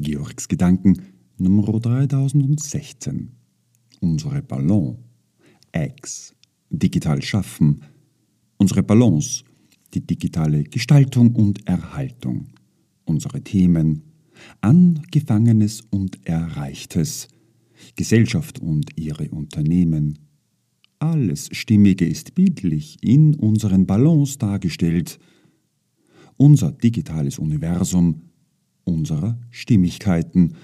Georgs Gedanken Nummer 3016. Unsere Ballon. X. Digital schaffen. Unsere Balance. Die digitale Gestaltung und Erhaltung. Unsere Themen. Angefangenes und Erreichtes. Gesellschaft und ihre Unternehmen. Alles Stimmige ist bildlich in unseren Ballons dargestellt. Unser digitales Universum unserer Stimmigkeiten,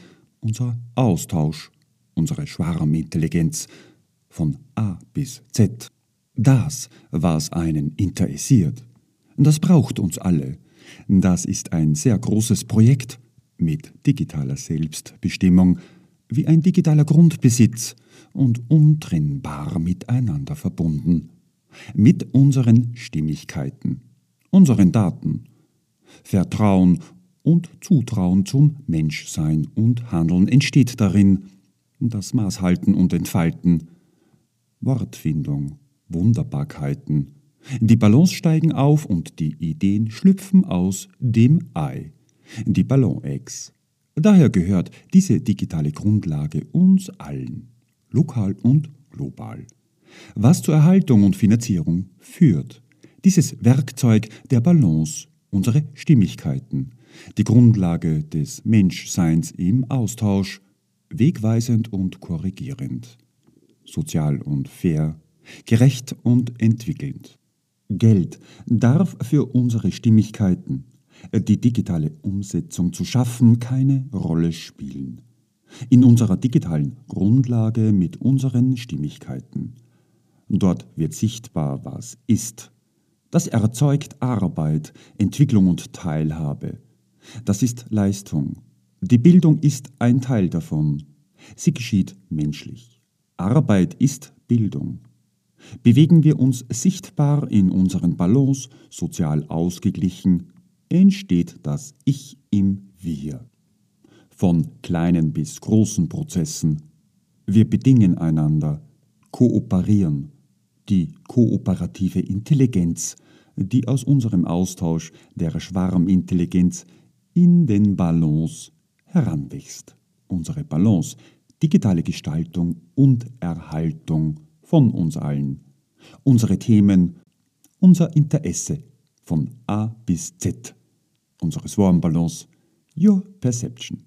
unser Austausch, unsere Schwarmintelligenz von A bis Z. Das, was einen interessiert. Das braucht uns alle. Das ist ein sehr großes Projekt mit digitaler Selbstbestimmung, wie ein digitaler Grundbesitz und untrennbar miteinander verbunden. Mit unseren Stimmigkeiten, unseren Daten. Vertrauen und Zutrauen zum Menschsein und Handeln entsteht darin, das Maßhalten und Entfalten, Wortfindung, Wunderbarkeiten. Die Ballons steigen auf und die Ideen schlüpfen aus dem Ei, die Ballon-Eggs. Daher gehört diese digitale Grundlage uns allen, lokal und global. Was zur Erhaltung und Finanzierung führt. Dieses Werkzeug der Balance, unsere Stimmigkeiten, die Grundlage des Menschseins im Austausch, wegweisend und korrigierend, sozial und fair, gerecht und entwickelnd. Geld darf für unsere Stimmigkeiten, die digitale Umsetzung zu schaffen, keine Rolle spielen. In unserer digitalen Grundlage mit unseren Stimmigkeiten. Dort wird sichtbar, was ist. Das erzeugt Arbeit, Entwicklung und Teilhabe. Das ist Leistung. Die Bildung ist ein Teil davon. Sie geschieht menschlich. Arbeit ist Bildung. Bewegen wir uns sichtbar in unseren Ballons, sozial ausgeglichen, entsteht das Ich im Wir. Von kleinen bis großen Prozessen. Wir bedingen einander, kooperieren. Die kooperative Intelligenz, die aus unserem Austausch der Schwarmintelligenz in den Ballons heranwächst. Unsere Balance, digitale Gestaltung und Erhaltung von uns allen. Unsere Themen, unser Interesse von A bis Z. Unsere Swarm Balance, Your Perception.